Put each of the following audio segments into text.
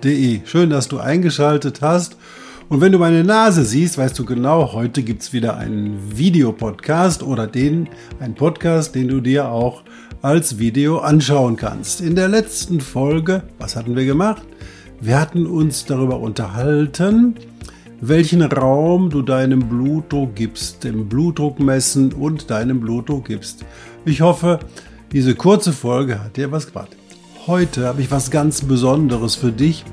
Blutdruck.de. Schön, dass du eingeschaltet hast. Und wenn du meine Nase siehst, weißt du genau, heute gibt's wieder einen Videopodcast oder den, ein Podcast, den du dir auch als Video anschauen kannst. In der letzten Folge, was hatten wir gemacht? Wir hatten uns darüber unterhalten, welchen Raum du deinem Blutdruck gibst, dem Blutdruck messen und deinem Blutdruck gibst. Ich hoffe, diese kurze Folge hat dir was gebracht. Heute habe ich was ganz Besonderes für dich.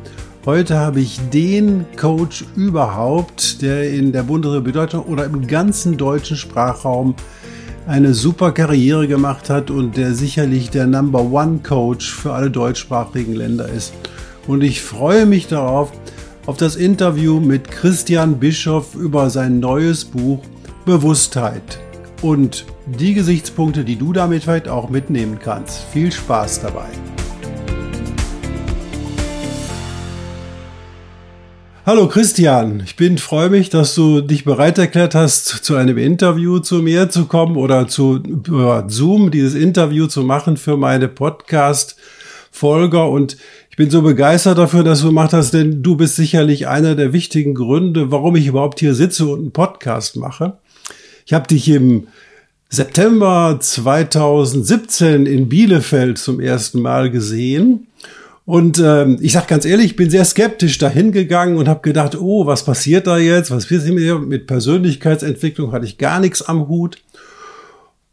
Heute habe ich den Coach überhaupt, der in der Bundesrepublik Deutschland oder im ganzen deutschen Sprachraum eine super Karriere gemacht hat und der sicherlich der Number One Coach für alle deutschsprachigen Länder ist. Und ich freue mich darauf, auf das Interview mit Christian Bischoff über sein neues Buch Bewusstheit und die Gesichtspunkte, die du damit vielleicht auch mitnehmen kannst. Viel Spaß dabei. Hallo Christian, ich bin freue mich, dass du dich bereit erklärt hast, zu einem Interview zu mir zu kommen oder zu Zoom dieses Interview zu machen für meine Podcast Folger und ich bin so begeistert dafür, dass du gemacht hast, denn du bist sicherlich einer der wichtigen Gründe, warum ich überhaupt hier sitze und einen Podcast mache. Ich habe dich im September 2017 in Bielefeld zum ersten Mal gesehen. Und ähm, ich sage ganz ehrlich, ich bin sehr skeptisch dahin gegangen und habe gedacht, oh, was passiert da jetzt? Was wird mit Persönlichkeitsentwicklung? Hatte ich gar nichts am Hut.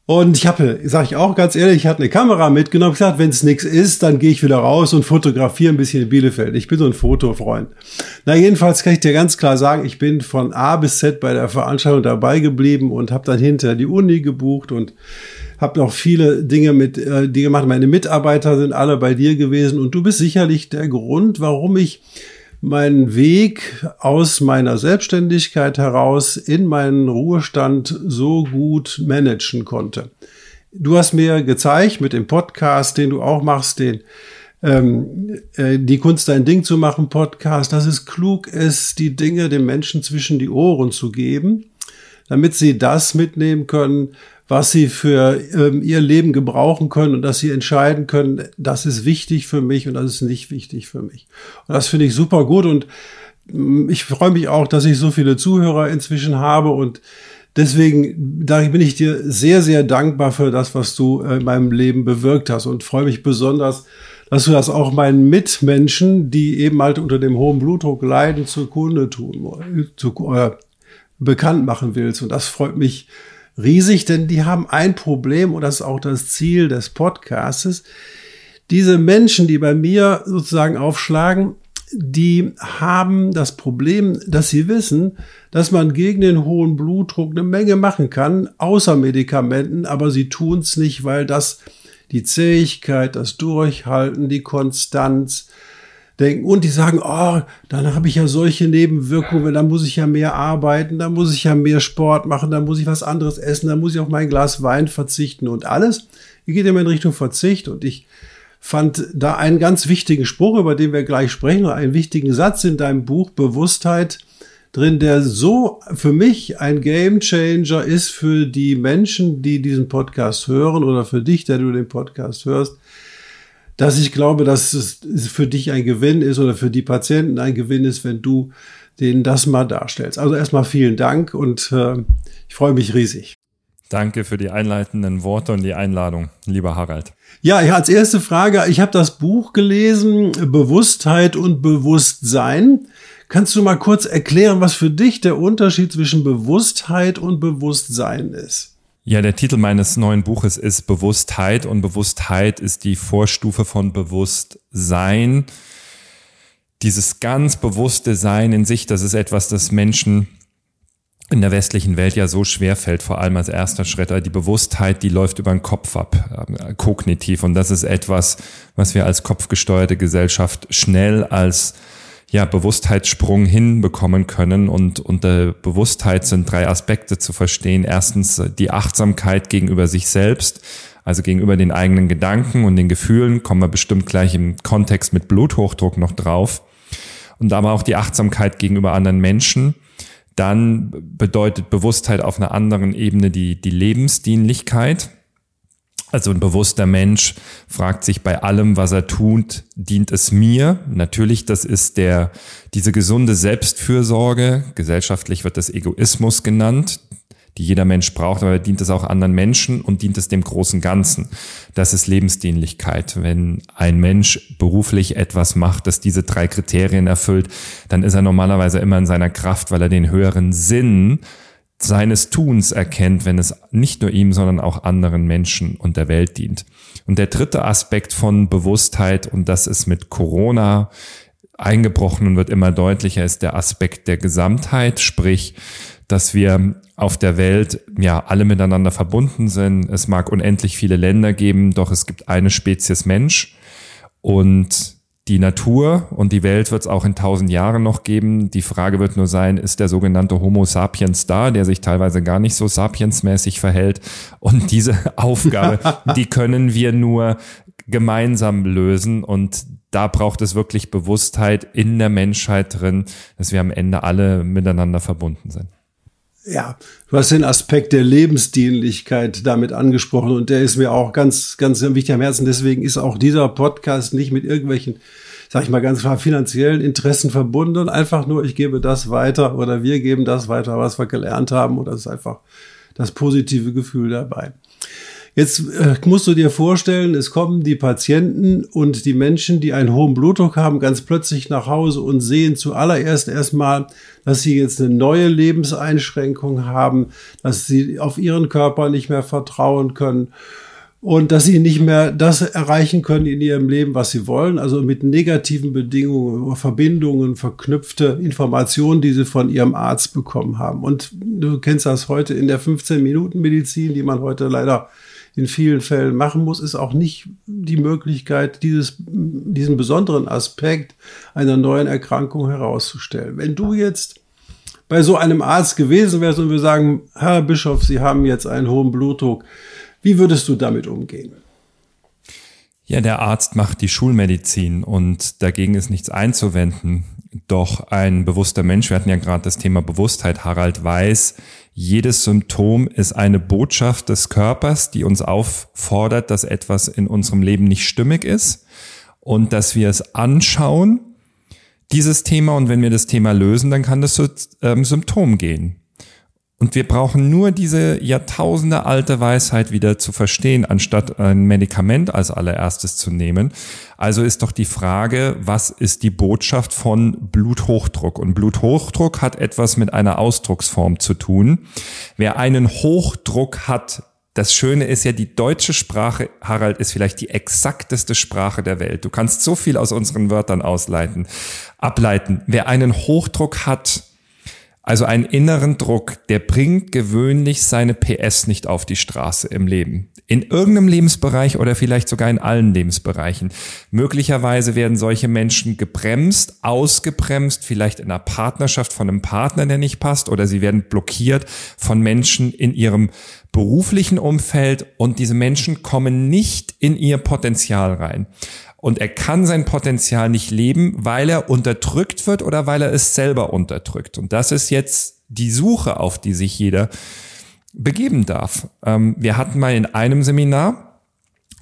Und ich habe, sage ich auch ganz ehrlich, ich hatte eine Kamera mitgenommen. Ich gesagt, wenn es nichts ist, dann gehe ich wieder raus und fotografiere ein bisschen in Bielefeld. Ich bin so ein Fotofreund. Na jedenfalls kann ich dir ganz klar sagen, ich bin von A bis Z bei der Veranstaltung dabei geblieben und habe dann hinterher die Uni gebucht und habe noch viele Dinge mit äh, die gemacht. Meine Mitarbeiter sind alle bei dir gewesen und du bist sicherlich der Grund, warum ich meinen Weg aus meiner Selbstständigkeit heraus in meinen Ruhestand so gut managen konnte. Du hast mir gezeigt mit dem Podcast, den du auch machst, den ähm, äh, die Kunst dein Ding zu machen Podcast, dass es klug ist, die Dinge den Menschen zwischen die Ohren zu geben, damit sie das mitnehmen können, was sie für ähm, ihr Leben gebrauchen können und dass sie entscheiden können, das ist wichtig für mich und das ist nicht wichtig für mich. Und das finde ich super gut und mm, ich freue mich auch, dass ich so viele Zuhörer inzwischen habe und deswegen da bin ich dir sehr, sehr dankbar für das, was du äh, in meinem Leben bewirkt hast und freue mich besonders, dass du das auch meinen Mitmenschen, die eben halt unter dem hohen Blutdruck leiden, zur Kunde tun, zu, äh, bekannt machen willst. Und das freut mich riesig, denn die haben ein Problem und das ist auch das Ziel des Podcastes. Diese Menschen, die bei mir sozusagen aufschlagen, die haben das Problem, dass sie wissen, dass man gegen den hohen Blutdruck eine Menge machen kann, außer Medikamenten, aber sie tun es nicht, weil das die Zähigkeit, das Durchhalten, die Konstanz, denken. Und die sagen, oh, dann habe ich ja solche Nebenwirkungen, dann muss ich ja mehr arbeiten, dann muss ich ja mehr Sport machen, dann muss ich was anderes essen, dann muss ich auf mein Glas Wein verzichten. Und alles. Ihr geht immer in Richtung Verzicht. Und ich fand da einen ganz wichtigen Spruch, über den wir gleich sprechen, einen wichtigen Satz in deinem Buch Bewusstheit drin, der so für mich ein Game Changer ist für die Menschen, die diesen Podcast hören oder für dich, der du den Podcast hörst dass ich glaube, dass es für dich ein Gewinn ist oder für die Patienten ein Gewinn ist, wenn du denen das mal darstellst. Also erstmal vielen Dank und äh, ich freue mich riesig. Danke für die einleitenden Worte und die Einladung, lieber Harald. Ja, als erste Frage, ich habe das Buch gelesen, Bewusstheit und Bewusstsein. Kannst du mal kurz erklären, was für dich der Unterschied zwischen Bewusstheit und Bewusstsein ist? Ja, der Titel meines neuen Buches ist Bewusstheit und Bewusstheit ist die Vorstufe von Bewusstsein. Dieses ganz bewusste Sein in sich, das ist etwas, das Menschen in der westlichen Welt ja so schwer fällt, vor allem als erster Schritt. Die Bewusstheit, die läuft über den Kopf ab, äh, kognitiv. Und das ist etwas, was wir als kopfgesteuerte Gesellschaft schnell als ja, Bewusstheitssprung hinbekommen können. Und unter Bewusstheit sind drei Aspekte zu verstehen. Erstens die Achtsamkeit gegenüber sich selbst, also gegenüber den eigenen Gedanken und den Gefühlen, kommen wir bestimmt gleich im Kontext mit Bluthochdruck noch drauf. Und aber auch die Achtsamkeit gegenüber anderen Menschen. Dann bedeutet Bewusstheit auf einer anderen Ebene die, die Lebensdienlichkeit. Also ein bewusster Mensch fragt sich bei allem, was er tut, dient es mir? Natürlich, das ist der, diese gesunde Selbstfürsorge. Gesellschaftlich wird das Egoismus genannt, die jeder Mensch braucht, aber dient es auch anderen Menschen und dient es dem großen Ganzen. Das ist Lebensdienlichkeit. Wenn ein Mensch beruflich etwas macht, das diese drei Kriterien erfüllt, dann ist er normalerweise immer in seiner Kraft, weil er den höheren Sinn seines Tuns erkennt, wenn es nicht nur ihm, sondern auch anderen Menschen und der Welt dient. Und der dritte Aspekt von Bewusstheit, und das ist mit Corona eingebrochen und wird immer deutlicher, ist der Aspekt der Gesamtheit, sprich, dass wir auf der Welt ja alle miteinander verbunden sind. Es mag unendlich viele Länder geben, doch es gibt eine Spezies Mensch und die Natur und die Welt wird es auch in tausend Jahren noch geben. Die Frage wird nur sein, ist der sogenannte Homo sapiens da, der sich teilweise gar nicht so sapiensmäßig verhält. Und diese Aufgabe, die können wir nur gemeinsam lösen. Und da braucht es wirklich Bewusstheit in der Menschheit drin, dass wir am Ende alle miteinander verbunden sind. Ja, du hast den Aspekt der Lebensdienlichkeit damit angesprochen und der ist mir auch ganz, ganz wichtig am Herzen. Deswegen ist auch dieser Podcast nicht mit irgendwelchen, sag ich mal ganz klar, finanziellen Interessen verbunden. Einfach nur, ich gebe das weiter oder wir geben das weiter, was wir gelernt haben und das ist einfach das positive Gefühl dabei. Jetzt äh, musst du dir vorstellen, es kommen die Patienten und die Menschen, die einen hohen Blutdruck haben, ganz plötzlich nach Hause und sehen zuallererst erstmal, dass sie jetzt eine neue Lebenseinschränkung haben, dass sie auf ihren Körper nicht mehr vertrauen können und dass sie nicht mehr das erreichen können in ihrem Leben, was sie wollen, also mit negativen Bedingungen, Verbindungen, verknüpfte Informationen, die sie von ihrem Arzt bekommen haben. Und du kennst das heute in der 15-Minuten-Medizin, die man heute leider in vielen Fällen machen muss, ist auch nicht die Möglichkeit, dieses, diesen besonderen Aspekt einer neuen Erkrankung herauszustellen. Wenn du jetzt bei so einem Arzt gewesen wärst und wir sagen, Herr Bischof, Sie haben jetzt einen hohen Blutdruck, wie würdest du damit umgehen? Ja, der Arzt macht die Schulmedizin und dagegen ist nichts einzuwenden. Doch ein bewusster Mensch, wir hatten ja gerade das Thema Bewusstheit, Harald weiß, jedes Symptom ist eine Botschaft des Körpers, die uns auffordert, dass etwas in unserem Leben nicht stimmig ist und dass wir es anschauen, dieses Thema, und wenn wir das Thema lösen, dann kann das zu ähm, Symptom gehen. Und wir brauchen nur diese Jahrtausende alte Weisheit wieder zu verstehen, anstatt ein Medikament als allererstes zu nehmen. Also ist doch die Frage, was ist die Botschaft von Bluthochdruck? Und Bluthochdruck hat etwas mit einer Ausdrucksform zu tun. Wer einen Hochdruck hat, das Schöne ist ja, die deutsche Sprache, Harald, ist vielleicht die exakteste Sprache der Welt. Du kannst so viel aus unseren Wörtern ausleiten, ableiten. Wer einen Hochdruck hat, also einen inneren Druck, der bringt gewöhnlich seine PS nicht auf die Straße im Leben. In irgendeinem Lebensbereich oder vielleicht sogar in allen Lebensbereichen. Möglicherweise werden solche Menschen gebremst, ausgebremst, vielleicht in einer Partnerschaft von einem Partner, der nicht passt, oder sie werden blockiert von Menschen in ihrem beruflichen Umfeld und diese Menschen kommen nicht in ihr Potenzial rein und er kann sein Potenzial nicht leben, weil er unterdrückt wird oder weil er es selber unterdrückt. Und das ist jetzt die Suche, auf die sich jeder begeben darf. Ähm, wir hatten mal in einem Seminar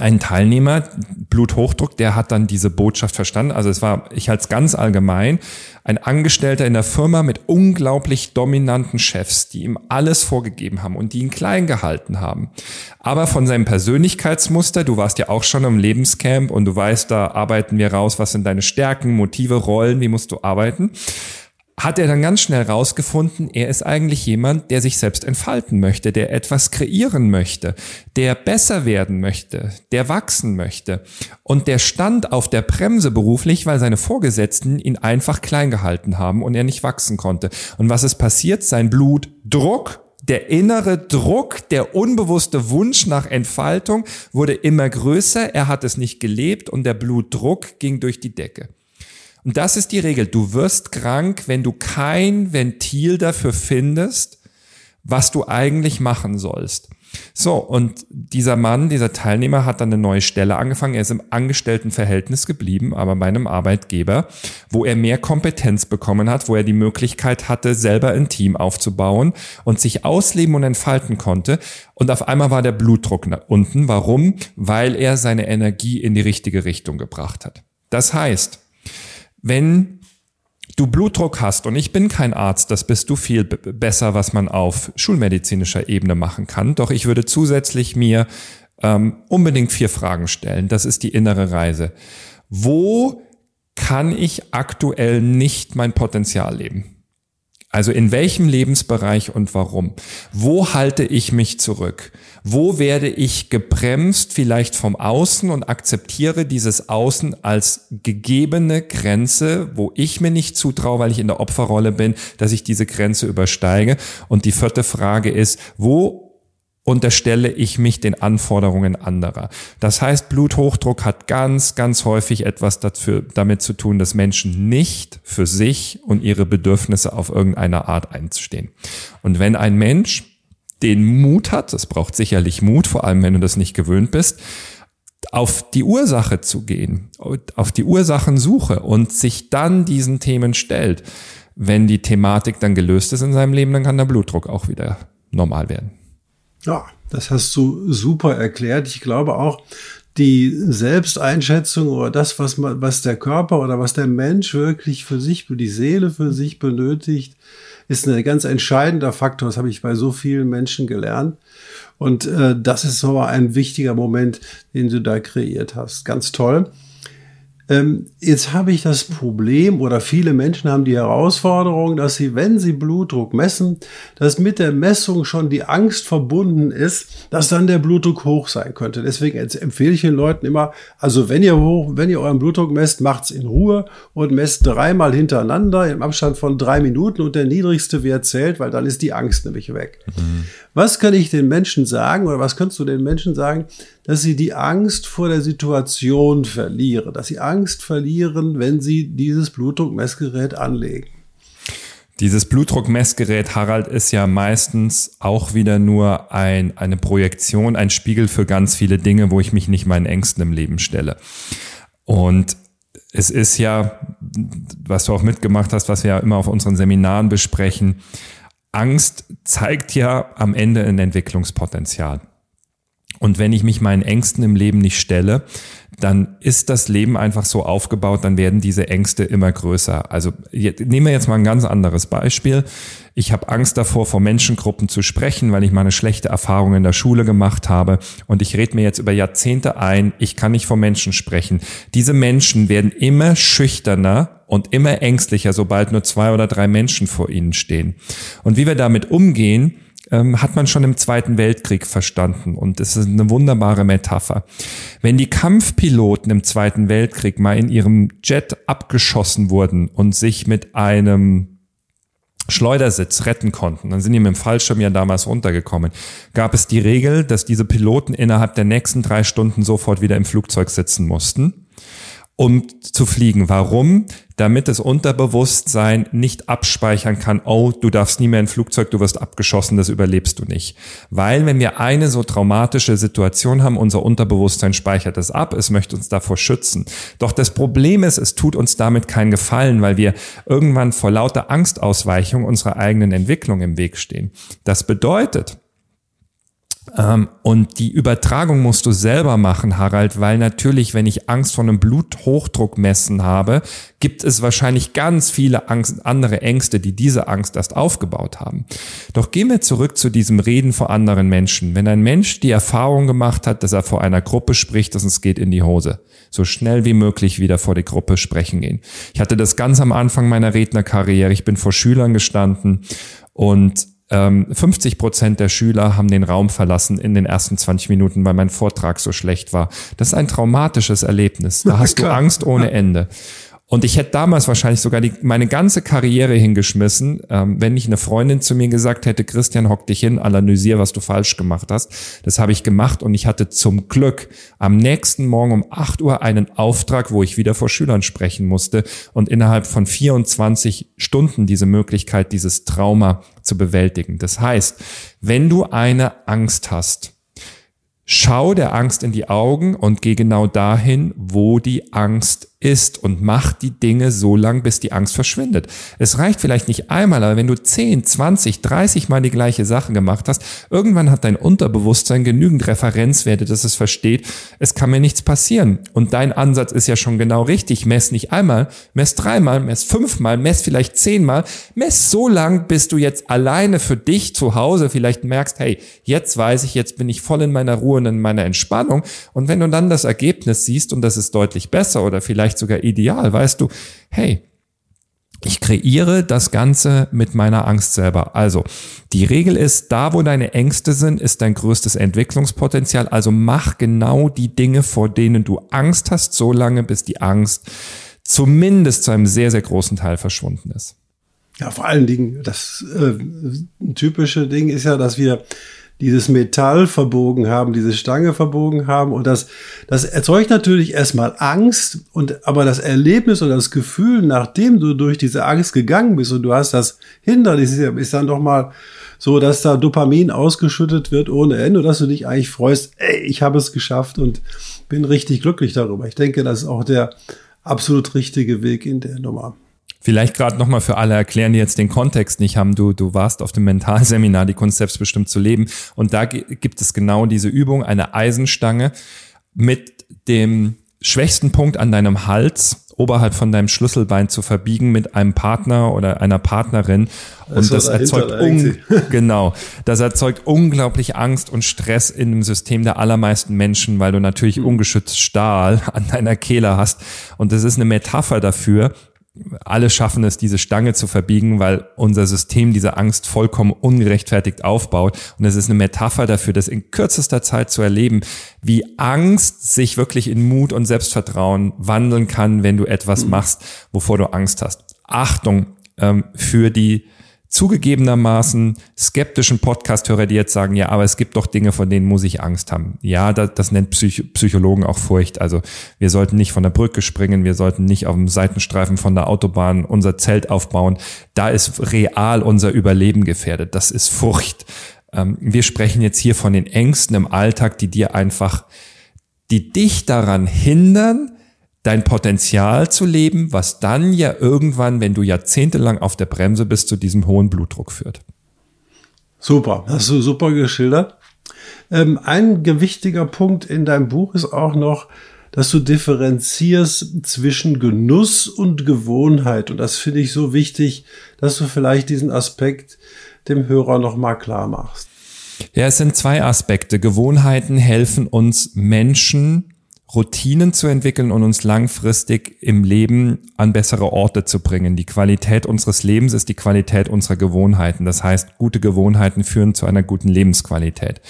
ein Teilnehmer, Bluthochdruck, der hat dann diese Botschaft verstanden. Also es war, ich halte es ganz allgemein, ein Angestellter in der Firma mit unglaublich dominanten Chefs, die ihm alles vorgegeben haben und die ihn klein gehalten haben. Aber von seinem Persönlichkeitsmuster, du warst ja auch schon im Lebenscamp und du weißt, da arbeiten wir raus, was sind deine Stärken, Motive, Rollen, wie musst du arbeiten hat er dann ganz schnell rausgefunden, er ist eigentlich jemand, der sich selbst entfalten möchte, der etwas kreieren möchte, der besser werden möchte, der wachsen möchte. Und der stand auf der Bremse beruflich, weil seine Vorgesetzten ihn einfach klein gehalten haben und er nicht wachsen konnte. Und was ist passiert? Sein Blutdruck der innere Druck, der unbewusste Wunsch nach Entfaltung wurde immer größer, er hat es nicht gelebt und der Blutdruck ging durch die Decke. Und das ist die Regel. Du wirst krank, wenn du kein Ventil dafür findest, was du eigentlich machen sollst. So, und dieser Mann, dieser Teilnehmer hat dann eine neue Stelle angefangen. Er ist im Angestelltenverhältnis geblieben, aber bei einem Arbeitgeber, wo er mehr Kompetenz bekommen hat, wo er die Möglichkeit hatte, selber ein Team aufzubauen und sich ausleben und entfalten konnte. Und auf einmal war der Blutdruck unten. Warum? Weil er seine Energie in die richtige Richtung gebracht hat. Das heißt, wenn du Blutdruck hast und ich bin kein Arzt, das bist du viel besser, was man auf schulmedizinischer Ebene machen kann. Doch ich würde zusätzlich mir ähm, unbedingt vier Fragen stellen. Das ist die innere Reise. Wo kann ich aktuell nicht mein Potenzial leben? Also in welchem Lebensbereich und warum? Wo halte ich mich zurück? Wo werde ich gebremst vielleicht vom Außen und akzeptiere dieses Außen als gegebene Grenze, wo ich mir nicht zutraue, weil ich in der Opferrolle bin, dass ich diese Grenze übersteige? Und die vierte Frage ist, wo unterstelle ich mich den Anforderungen anderer. Das heißt, Bluthochdruck hat ganz, ganz häufig etwas dafür, damit zu tun, dass Menschen nicht für sich und ihre Bedürfnisse auf irgendeine Art einstehen. Und wenn ein Mensch den Mut hat, das braucht sicherlich Mut, vor allem wenn du das nicht gewöhnt bist, auf die Ursache zu gehen, auf die Ursachensuche und sich dann diesen Themen stellt, wenn die Thematik dann gelöst ist in seinem Leben, dann kann der Blutdruck auch wieder normal werden. Ja, das hast du super erklärt. Ich glaube auch, die Selbsteinschätzung oder das, was man, was der Körper oder was der Mensch wirklich für sich, die Seele für sich benötigt, ist ein ganz entscheidender Faktor. Das habe ich bei so vielen Menschen gelernt. Und äh, das ist so ein wichtiger Moment, den du da kreiert hast. Ganz toll. Ähm, jetzt habe ich das Problem oder viele Menschen haben die Herausforderung, dass sie, wenn sie Blutdruck messen, dass mit der Messung schon die Angst verbunden ist, dass dann der Blutdruck hoch sein könnte. Deswegen empfehle ich den Leuten immer, also wenn ihr hoch, wenn ihr euren Blutdruck messt, macht's in Ruhe und messt dreimal hintereinander im Abstand von drei Minuten und der niedrigste Wert zählt, weil dann ist die Angst nämlich weg. Mhm. Was kann ich den Menschen sagen oder was kannst du den Menschen sagen, dass sie die Angst vor der Situation verlieren, dass sie Angst verlieren, wenn sie dieses Blutdruckmessgerät anlegen? Dieses Blutdruckmessgerät, Harald, ist ja meistens auch wieder nur ein, eine Projektion, ein Spiegel für ganz viele Dinge, wo ich mich nicht meinen Ängsten im Leben stelle. Und es ist ja, was du auch mitgemacht hast, was wir ja immer auf unseren Seminaren besprechen, Angst zeigt ja am Ende ein Entwicklungspotenzial. Und wenn ich mich meinen Ängsten im Leben nicht stelle, dann ist das Leben einfach so aufgebaut, dann werden diese Ängste immer größer. Also nehmen wir jetzt mal ein ganz anderes Beispiel. Ich habe Angst davor, vor Menschengruppen zu sprechen, weil ich mal eine schlechte Erfahrung in der Schule gemacht habe. Und ich rede mir jetzt über Jahrzehnte ein, ich kann nicht vor Menschen sprechen. Diese Menschen werden immer schüchterner und immer ängstlicher, sobald nur zwei oder drei Menschen vor ihnen stehen. Und wie wir damit umgehen, ähm, hat man schon im Zweiten Weltkrieg verstanden. Und das ist eine wunderbare Metapher. Wenn die Kampfpiloten im Zweiten Weltkrieg mal in ihrem Jet abgeschossen wurden und sich mit einem Schleudersitz retten konnten, dann sind die mit dem Fallschirm ja damals runtergekommen, gab es die Regel, dass diese Piloten innerhalb der nächsten drei Stunden sofort wieder im Flugzeug sitzen mussten um zu fliegen. Warum? Damit das Unterbewusstsein nicht abspeichern kann, oh, du darfst nie mehr ein Flugzeug, du wirst abgeschossen, das überlebst du nicht. Weil wenn wir eine so traumatische Situation haben, unser Unterbewusstsein speichert es ab, es möchte uns davor schützen. Doch das Problem ist, es tut uns damit keinen Gefallen, weil wir irgendwann vor lauter Angstausweichung unserer eigenen Entwicklung im Weg stehen. Das bedeutet, und die Übertragung musst du selber machen, Harald, weil natürlich, wenn ich Angst vor einem Bluthochdruck messen habe, gibt es wahrscheinlich ganz viele Angst, andere Ängste, die diese Angst erst aufgebaut haben. Doch gehen wir zurück zu diesem Reden vor anderen Menschen. Wenn ein Mensch die Erfahrung gemacht hat, dass er vor einer Gruppe spricht, dass es geht in die Hose. So schnell wie möglich wieder vor die Gruppe sprechen gehen. Ich hatte das ganz am Anfang meiner Rednerkarriere. Ich bin vor Schülern gestanden und 50 ähm, Prozent der Schüler haben den Raum verlassen in den ersten 20 Minuten, weil mein Vortrag so schlecht war. Das ist ein traumatisches Erlebnis. Da hast du Angst ohne Ende. Und ich hätte damals wahrscheinlich sogar die, meine ganze Karriere hingeschmissen, ähm, wenn nicht eine Freundin zu mir gesagt hätte, Christian, hock dich hin, analysier, was du falsch gemacht hast. Das habe ich gemacht und ich hatte zum Glück am nächsten Morgen um 8 Uhr einen Auftrag, wo ich wieder vor Schülern sprechen musste und innerhalb von 24 Stunden diese Möglichkeit, dieses Trauma zu bewältigen. Das heißt, wenn du eine Angst hast, schau der Angst in die Augen und geh genau dahin, wo die Angst ist und mach die Dinge so lang, bis die Angst verschwindet. Es reicht vielleicht nicht einmal, aber wenn du 10, 20, 30 Mal die gleiche Sache gemacht hast, irgendwann hat dein Unterbewusstsein genügend Referenzwerte, dass es versteht, es kann mir nichts passieren. Und dein Ansatz ist ja schon genau richtig. Mess nicht einmal, mess dreimal, mess fünfmal, mess vielleicht zehnmal, mess so lang, bis du jetzt alleine für dich zu Hause vielleicht merkst, hey, jetzt weiß ich, jetzt bin ich voll in meiner Ruhe und in meiner Entspannung. Und wenn du dann das Ergebnis siehst und das ist deutlich besser oder vielleicht vielleicht sogar ideal, weißt du, hey, ich kreiere das Ganze mit meiner Angst selber. Also, die Regel ist, da wo deine Ängste sind, ist dein größtes Entwicklungspotenzial. Also mach genau die Dinge, vor denen du Angst hast, so lange, bis die Angst zumindest zu einem sehr, sehr großen Teil verschwunden ist. Ja, vor allen Dingen, das äh, typische Ding ist ja, dass wir dieses Metall verbogen haben, diese Stange verbogen haben. Und das, das erzeugt natürlich erstmal Angst. Und, aber das Erlebnis und das Gefühl, nachdem du durch diese Angst gegangen bist und du hast das Hindernis, ist dann doch mal so, dass da Dopamin ausgeschüttet wird ohne Ende dass du dich eigentlich freust, ey, ich habe es geschafft und bin richtig glücklich darüber. Ich denke, das ist auch der absolut richtige Weg in der Nummer. Vielleicht gerade nochmal für alle erklären, die jetzt den Kontext nicht haben. Du, du warst auf dem Mentalseminar, die Kunst selbstbestimmt zu leben. Und da gibt es genau diese Übung, eine Eisenstange mit dem schwächsten Punkt an deinem Hals oberhalb von deinem Schlüsselbein zu verbiegen mit einem Partner oder einer Partnerin und das, das erzeugt un genau das erzeugt unglaublich Angst und Stress in dem System der allermeisten Menschen, weil du natürlich mhm. ungeschützt Stahl an deiner Kehle hast und das ist eine Metapher dafür, alle schaffen es, diese Stange zu verbiegen, weil unser System diese Angst vollkommen ungerechtfertigt aufbaut. Und es ist eine Metapher dafür, das in kürzester Zeit zu erleben, wie Angst sich wirklich in Mut und Selbstvertrauen wandeln kann, wenn du etwas machst, wovor du Angst hast. Achtung ähm, für die zugegebenermaßen skeptischen Podcast-Hörer, die jetzt sagen, ja, aber es gibt doch Dinge, von denen muss ich Angst haben. Ja, das, das nennt Psych Psychologen auch Furcht. Also wir sollten nicht von der Brücke springen, wir sollten nicht auf dem Seitenstreifen von der Autobahn unser Zelt aufbauen. Da ist real unser Überleben gefährdet. Das ist Furcht. Ähm, wir sprechen jetzt hier von den Ängsten im Alltag, die dir einfach, die dich daran hindern, dein Potenzial zu leben, was dann ja irgendwann, wenn du jahrzehntelang auf der Bremse bist, zu diesem hohen Blutdruck führt. Super, hast du super geschildert. Ähm, ein gewichtiger Punkt in deinem Buch ist auch noch, dass du differenzierst zwischen Genuss und Gewohnheit. Und das finde ich so wichtig, dass du vielleicht diesen Aspekt dem Hörer nochmal klar machst. Ja, es sind zwei Aspekte. Gewohnheiten helfen uns Menschen Routinen zu entwickeln und uns langfristig im Leben an bessere Orte zu bringen. Die Qualität unseres Lebens ist die Qualität unserer Gewohnheiten. Das heißt, gute Gewohnheiten führen zu einer guten Lebensqualität.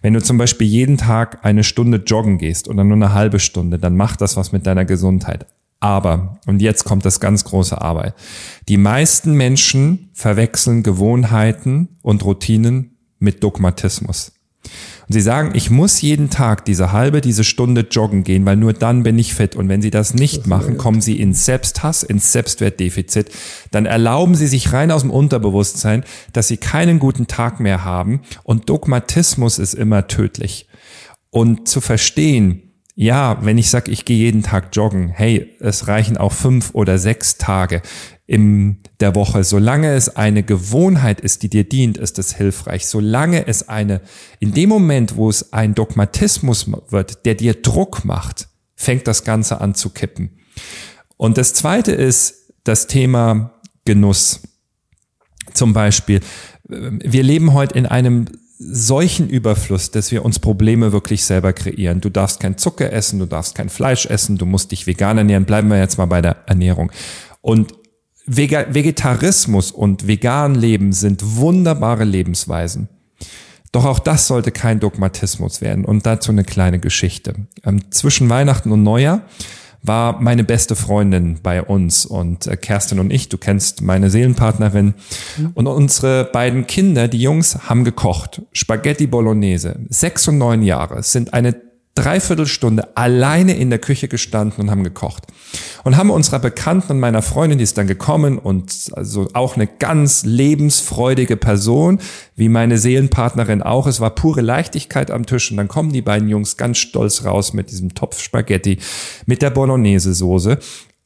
Wenn du zum Beispiel jeden Tag eine Stunde joggen gehst oder nur eine halbe Stunde, dann macht das was mit deiner Gesundheit. Aber, und jetzt kommt das ganz große Aber, die meisten Menschen verwechseln Gewohnheiten und Routinen mit Dogmatismus. Und sie sagen, ich muss jeden Tag diese halbe, diese Stunde joggen gehen, weil nur dann bin ich fit. Und wenn sie das nicht das machen, kommen sie ins Selbsthass, ins Selbstwertdefizit. Dann erlauben sie sich rein aus dem Unterbewusstsein, dass sie keinen guten Tag mehr haben. Und Dogmatismus ist immer tödlich. Und zu verstehen, ja, wenn ich sage, ich gehe jeden Tag joggen, hey, es reichen auch fünf oder sechs Tage in der Woche. Solange es eine Gewohnheit ist, die dir dient, ist es hilfreich. Solange es eine, in dem Moment, wo es ein Dogmatismus wird, der dir Druck macht, fängt das Ganze an zu kippen. Und das zweite ist das Thema Genuss. Zum Beispiel, wir leben heute in einem solchen Überfluss, dass wir uns Probleme wirklich selber kreieren. Du darfst kein Zucker essen, du darfst kein Fleisch essen, du musst dich vegan ernähren. Bleiben wir jetzt mal bei der Ernährung. Und Vegetarismus und vegan Leben sind wunderbare Lebensweisen. Doch auch das sollte kein Dogmatismus werden. Und dazu eine kleine Geschichte. Ähm, zwischen Weihnachten und Neujahr war meine beste Freundin bei uns und äh, Kerstin und ich, du kennst meine Seelenpartnerin. Mhm. Und unsere beiden Kinder, die Jungs, haben gekocht. Spaghetti Bolognese. Sechs und neun Jahre sind eine Dreiviertelstunde alleine in der Küche gestanden und haben gekocht. Und haben unserer Bekannten und meiner Freundin, die ist dann gekommen und also auch eine ganz lebensfreudige Person, wie meine Seelenpartnerin auch. Es war pure Leichtigkeit am Tisch und dann kommen die beiden Jungs ganz stolz raus mit diesem Topf Spaghetti, mit der Bolognese-Soße.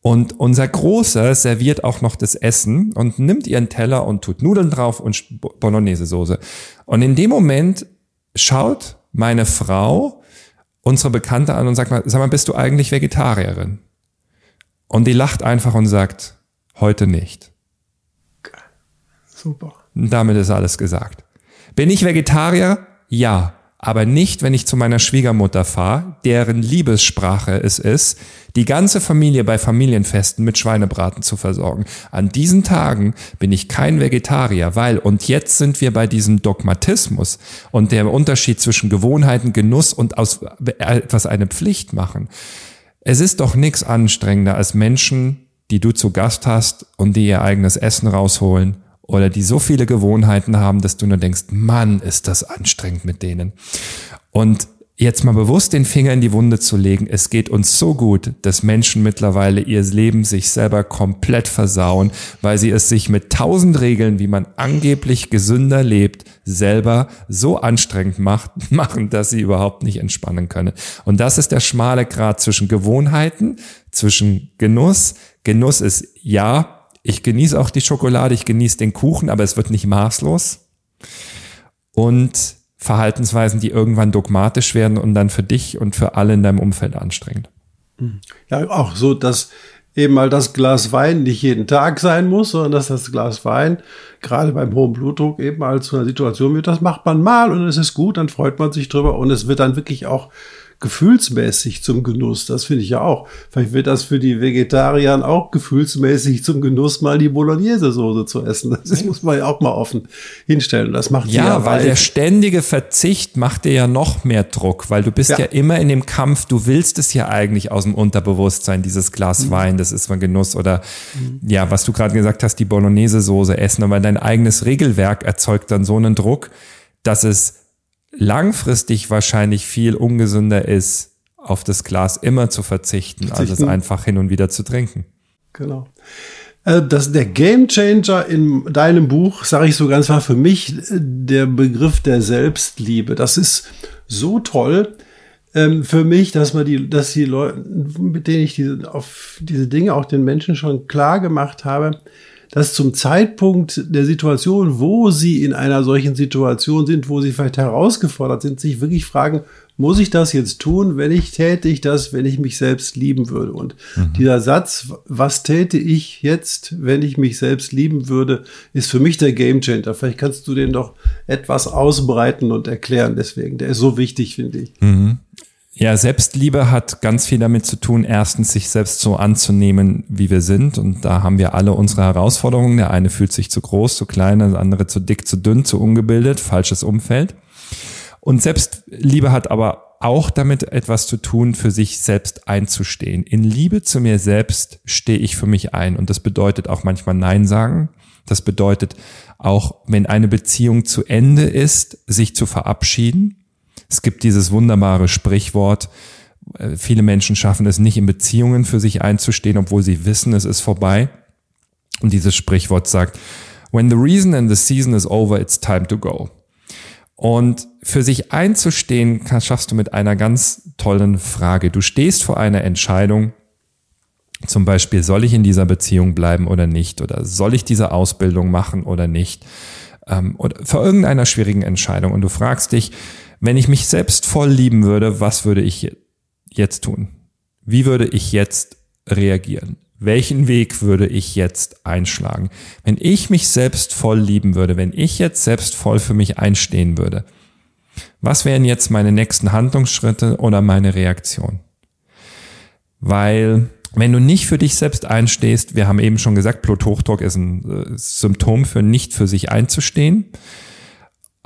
Und unser Großer serviert auch noch das Essen und nimmt ihren Teller und tut Nudeln drauf und Bolognese-Soße. Und in dem Moment schaut meine Frau unsere Bekannte an und sagt mal, sag mal, bist du eigentlich Vegetarierin? Und die lacht einfach und sagt, heute nicht. Super. Und damit ist alles gesagt. Bin ich Vegetarier? Ja aber nicht, wenn ich zu meiner Schwiegermutter fahre, deren Liebessprache es ist, die ganze Familie bei Familienfesten mit Schweinebraten zu versorgen. An diesen Tagen bin ich kein Vegetarier, weil, und jetzt sind wir bei diesem Dogmatismus und der Unterschied zwischen Gewohnheiten, Genuss und aus etwas eine Pflicht machen. Es ist doch nichts anstrengender als Menschen, die du zu Gast hast und die ihr eigenes Essen rausholen oder die so viele Gewohnheiten haben, dass du nur denkst, Mann, ist das anstrengend mit denen. Und jetzt mal bewusst den Finger in die Wunde zu legen, es geht uns so gut, dass Menschen mittlerweile ihr Leben sich selber komplett versauen, weil sie es sich mit tausend Regeln, wie man angeblich gesünder lebt, selber so anstrengend macht, machen, dass sie überhaupt nicht entspannen können. Und das ist der schmale Grad zwischen Gewohnheiten, zwischen Genuss. Genuss ist ja, ich genieße auch die Schokolade, ich genieße den Kuchen, aber es wird nicht maßlos. Und Verhaltensweisen, die irgendwann dogmatisch werden und dann für dich und für alle in deinem Umfeld anstrengend. Ja, auch so, dass eben mal das Glas Wein nicht jeden Tag sein muss, sondern dass das Glas Wein gerade beim hohen Blutdruck eben mal zu einer Situation wird, das macht man mal und es ist gut, dann freut man sich drüber und es wird dann wirklich auch gefühlsmäßig zum Genuss. Das finde ich ja auch. Vielleicht wird das für die Vegetarier auch gefühlsmäßig zum Genuss, mal die Bolognese-Soße zu essen. Das muss man ja auch mal offen hinstellen. Das macht ja, ja weil der ständige Verzicht macht dir ja noch mehr Druck, weil du bist ja. ja. immer in dem Kampf. Du willst es ja eigentlich aus dem Unterbewusstsein, dieses Glas mhm. Wein, das ist mal Genuss oder mhm. ja, was du gerade gesagt hast, die Bolognese-Soße essen. Aber dein eigenes Regelwerk erzeugt dann so einen Druck, dass es langfristig wahrscheinlich viel ungesünder ist, auf das Glas immer zu verzichten, verzichten. als es einfach hin und wieder zu trinken. Genau. Äh, das, der Game Changer in deinem Buch, sage ich so ganz war für mich äh, der Begriff der Selbstliebe. Das ist so toll ähm, für mich, dass man die, dass die Leute, mit denen ich diese, auf diese Dinge auch den Menschen schon klar gemacht habe, dass zum Zeitpunkt der Situation, wo sie in einer solchen Situation sind, wo sie vielleicht herausgefordert sind, sich wirklich fragen, muss ich das jetzt tun? Wenn ich täte ich das, wenn ich mich selbst lieben würde. Und mhm. dieser Satz, was täte ich jetzt, wenn ich mich selbst lieben würde, ist für mich der Gamechanger. Vielleicht kannst du den doch etwas ausbreiten und erklären. Deswegen, der ist so wichtig, finde ich. Mhm. Ja, Selbstliebe hat ganz viel damit zu tun, erstens sich selbst so anzunehmen, wie wir sind. Und da haben wir alle unsere Herausforderungen. Der eine fühlt sich zu groß, zu klein, der andere zu dick, zu dünn, zu ungebildet, falsches Umfeld. Und Selbstliebe hat aber auch damit etwas zu tun, für sich selbst einzustehen. In Liebe zu mir selbst stehe ich für mich ein. Und das bedeutet auch manchmal Nein sagen. Das bedeutet auch, wenn eine Beziehung zu Ende ist, sich zu verabschieden es gibt dieses wunderbare Sprichwort, äh, viele Menschen schaffen es nicht in Beziehungen für sich einzustehen, obwohl sie wissen, es ist vorbei. Und dieses Sprichwort sagt, when the reason and the season is over, it's time to go. Und für sich einzustehen, schaffst du mit einer ganz tollen Frage. Du stehst vor einer Entscheidung, zum Beispiel, soll ich in dieser Beziehung bleiben oder nicht? Oder soll ich diese Ausbildung machen oder nicht? Ähm, oder vor irgendeiner schwierigen Entscheidung. Und du fragst dich, wenn ich mich selbst voll lieben würde, was würde ich jetzt tun? Wie würde ich jetzt reagieren? Welchen Weg würde ich jetzt einschlagen? Wenn ich mich selbst voll lieben würde, wenn ich jetzt selbst voll für mich einstehen würde, was wären jetzt meine nächsten Handlungsschritte oder meine Reaktion? Weil wenn du nicht für dich selbst einstehst, wir haben eben schon gesagt, Bluthochdruck ist ein äh, Symptom für nicht für sich einzustehen.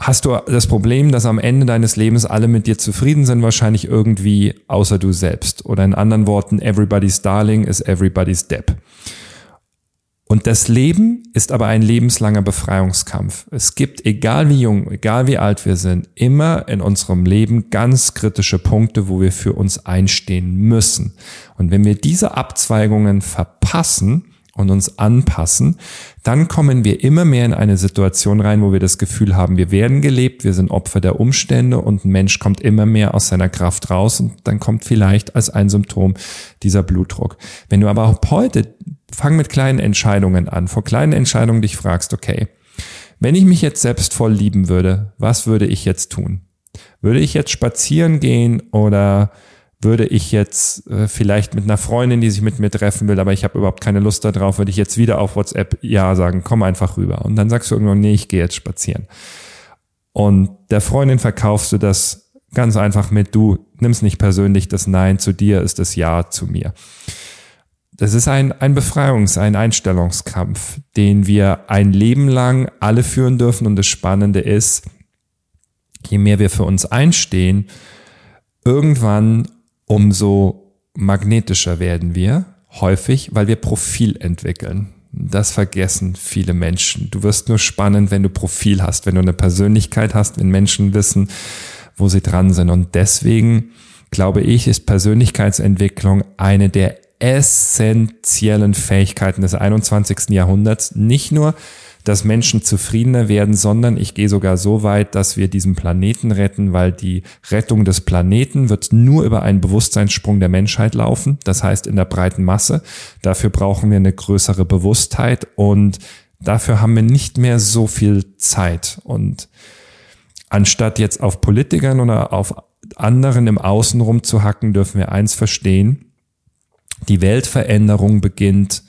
Hast du das Problem, dass am Ende deines Lebens alle mit dir zufrieden sind, wahrscheinlich irgendwie außer du selbst. Oder in anderen Worten, everybody's darling is everybody's depp. Und das Leben ist aber ein lebenslanger Befreiungskampf. Es gibt, egal wie jung, egal wie alt wir sind, immer in unserem Leben ganz kritische Punkte, wo wir für uns einstehen müssen. Und wenn wir diese Abzweigungen verpassen, und uns anpassen, dann kommen wir immer mehr in eine Situation rein, wo wir das Gefühl haben, wir werden gelebt, wir sind Opfer der Umstände und ein Mensch kommt immer mehr aus seiner Kraft raus und dann kommt vielleicht als ein Symptom dieser Blutdruck. Wenn du aber auch heute, fang mit kleinen Entscheidungen an, vor kleinen Entscheidungen dich fragst, okay, wenn ich mich jetzt selbst voll lieben würde, was würde ich jetzt tun? Würde ich jetzt spazieren gehen oder würde ich jetzt äh, vielleicht mit einer Freundin, die sich mit mir treffen will, aber ich habe überhaupt keine Lust darauf, würde ich jetzt wieder auf WhatsApp ja sagen, komm einfach rüber. Und dann sagst du irgendwann, nee, ich gehe jetzt spazieren. Und der Freundin verkaufst du das ganz einfach mit, du nimmst nicht persönlich das Nein zu dir, ist das Ja zu mir. Das ist ein, ein Befreiungs-, ein Einstellungskampf, den wir ein Leben lang alle führen dürfen. Und das Spannende ist, je mehr wir für uns einstehen, irgendwann umso magnetischer werden wir häufig, weil wir Profil entwickeln. Das vergessen viele Menschen. Du wirst nur spannend, wenn du Profil hast, wenn du eine Persönlichkeit hast, wenn Menschen wissen, wo sie dran sind. Und deswegen glaube ich, ist Persönlichkeitsentwicklung eine der essentiellen Fähigkeiten des 21. Jahrhunderts. Nicht nur dass Menschen zufriedener werden, sondern ich gehe sogar so weit, dass wir diesen Planeten retten, weil die Rettung des Planeten wird nur über einen Bewusstseinssprung der Menschheit laufen, das heißt in der breiten Masse. Dafür brauchen wir eine größere Bewusstheit und dafür haben wir nicht mehr so viel Zeit. Und anstatt jetzt auf Politikern oder auf anderen im Außen rumzuhacken, dürfen wir eins verstehen. Die Weltveränderung beginnt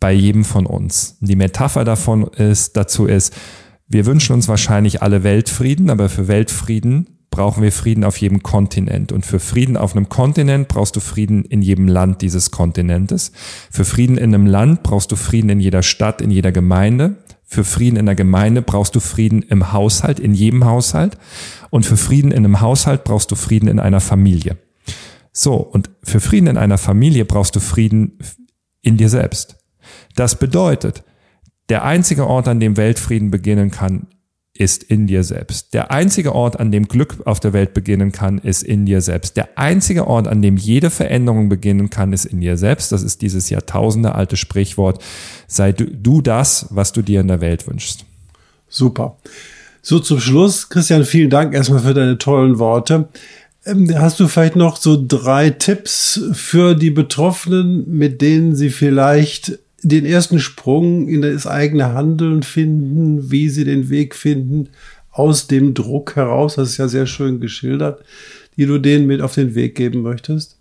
bei jedem von uns. Die Metapher davon ist, dazu ist, wir wünschen uns wahrscheinlich alle Weltfrieden, aber für Weltfrieden brauchen wir Frieden auf jedem Kontinent. Und für Frieden auf einem Kontinent brauchst du Frieden in jedem Land dieses Kontinentes. Für Frieden in einem Land brauchst du Frieden in jeder Stadt, in jeder Gemeinde. Für Frieden in der Gemeinde brauchst du Frieden im Haushalt, in jedem Haushalt. Und für Frieden in einem Haushalt brauchst du Frieden in einer Familie. So, und für Frieden in einer Familie brauchst du Frieden in dir selbst. Das bedeutet, der einzige Ort, an dem Weltfrieden beginnen kann, ist in dir selbst. Der einzige Ort, an dem Glück auf der Welt beginnen kann, ist in dir selbst. Der einzige Ort, an dem jede Veränderung beginnen kann, ist in dir selbst. Das ist dieses Jahrtausende alte Sprichwort. Sei du, du das, was du dir in der Welt wünschst. Super. So zum Schluss, Christian, vielen Dank erstmal für deine tollen Worte. Ähm, hast du vielleicht noch so drei Tipps für die Betroffenen, mit denen sie vielleicht den ersten Sprung in das eigene Handeln finden, wie sie den Weg finden aus dem Druck heraus, das ist ja sehr schön geschildert, die du denen mit auf den Weg geben möchtest?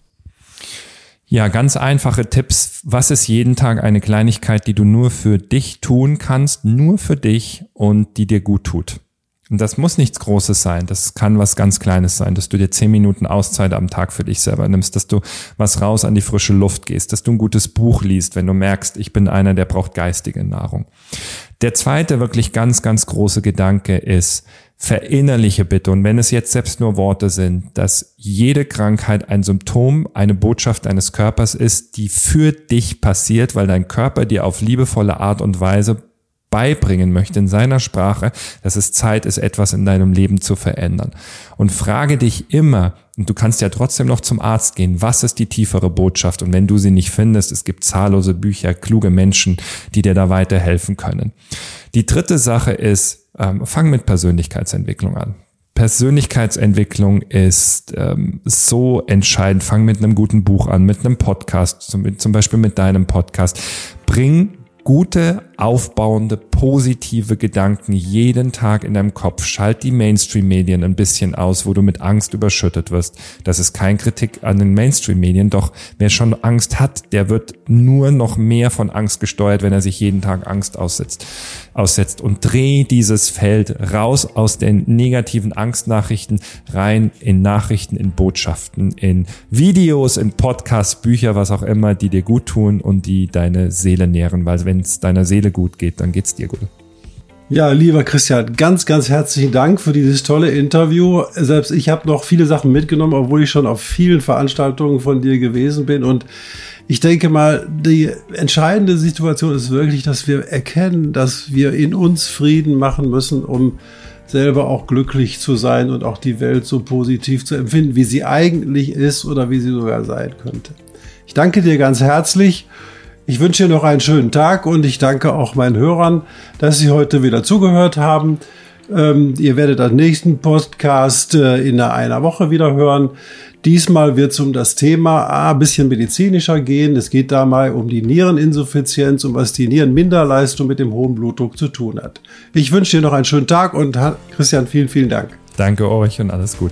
Ja, ganz einfache Tipps. Was ist jeden Tag eine Kleinigkeit, die du nur für dich tun kannst, nur für dich und die dir gut tut? Und das muss nichts Großes sein. Das kann was ganz Kleines sein, dass du dir zehn Minuten Auszeit am Tag für dich selber nimmst, dass du was raus an die frische Luft gehst, dass du ein gutes Buch liest, wenn du merkst, ich bin einer, der braucht geistige Nahrung. Der zweite wirklich ganz, ganz große Gedanke ist, verinnerliche bitte, und wenn es jetzt selbst nur Worte sind, dass jede Krankheit ein Symptom, eine Botschaft deines Körpers ist, die für dich passiert, weil dein Körper dir auf liebevolle Art und Weise beibringen möchte in seiner Sprache, dass es Zeit ist, etwas in deinem Leben zu verändern. Und frage dich immer, und du kannst ja trotzdem noch zum Arzt gehen, was ist die tiefere Botschaft? Und wenn du sie nicht findest, es gibt zahllose Bücher, kluge Menschen, die dir da weiterhelfen können. Die dritte Sache ist, ähm, fang mit Persönlichkeitsentwicklung an. Persönlichkeitsentwicklung ist ähm, so entscheidend. Fang mit einem guten Buch an, mit einem Podcast, zum, zum Beispiel mit deinem Podcast. Bring gute, aufbauende, positive Gedanken jeden Tag in deinem Kopf. Schalt die Mainstream-Medien ein bisschen aus, wo du mit Angst überschüttet wirst. Das ist kein Kritik an den Mainstream-Medien, doch wer schon Angst hat, der wird nur noch mehr von Angst gesteuert, wenn er sich jeden Tag Angst aussetzt. aussetzt. Und dreh dieses Feld raus aus den negativen Angstnachrichten rein in Nachrichten, in Botschaften, in Videos, in Podcasts, Bücher, was auch immer, die dir gut tun und die deine Seele nähren, weil wenn es deiner Seele gut geht, dann geht's dir gut. Ja, lieber Christian, ganz, ganz herzlichen Dank für dieses tolle Interview. Selbst ich habe noch viele Sachen mitgenommen, obwohl ich schon auf vielen Veranstaltungen von dir gewesen bin. Und ich denke mal, die entscheidende Situation ist wirklich, dass wir erkennen, dass wir in uns Frieden machen müssen, um selber auch glücklich zu sein und auch die Welt so positiv zu empfinden, wie sie eigentlich ist oder wie sie sogar sein könnte. Ich danke dir ganz herzlich ich wünsche dir noch einen schönen Tag und ich danke auch meinen Hörern, dass sie heute wieder zugehört haben. Ähm, ihr werdet den nächsten Podcast äh, in einer Woche wieder hören. Diesmal wird es um das Thema ah, ein bisschen medizinischer gehen. Es geht da mal um die Niereninsuffizienz und was die Nierenminderleistung mit dem hohen Blutdruck zu tun hat. Ich wünsche dir noch einen schönen Tag und Christian, vielen, vielen Dank. Danke euch und alles gut.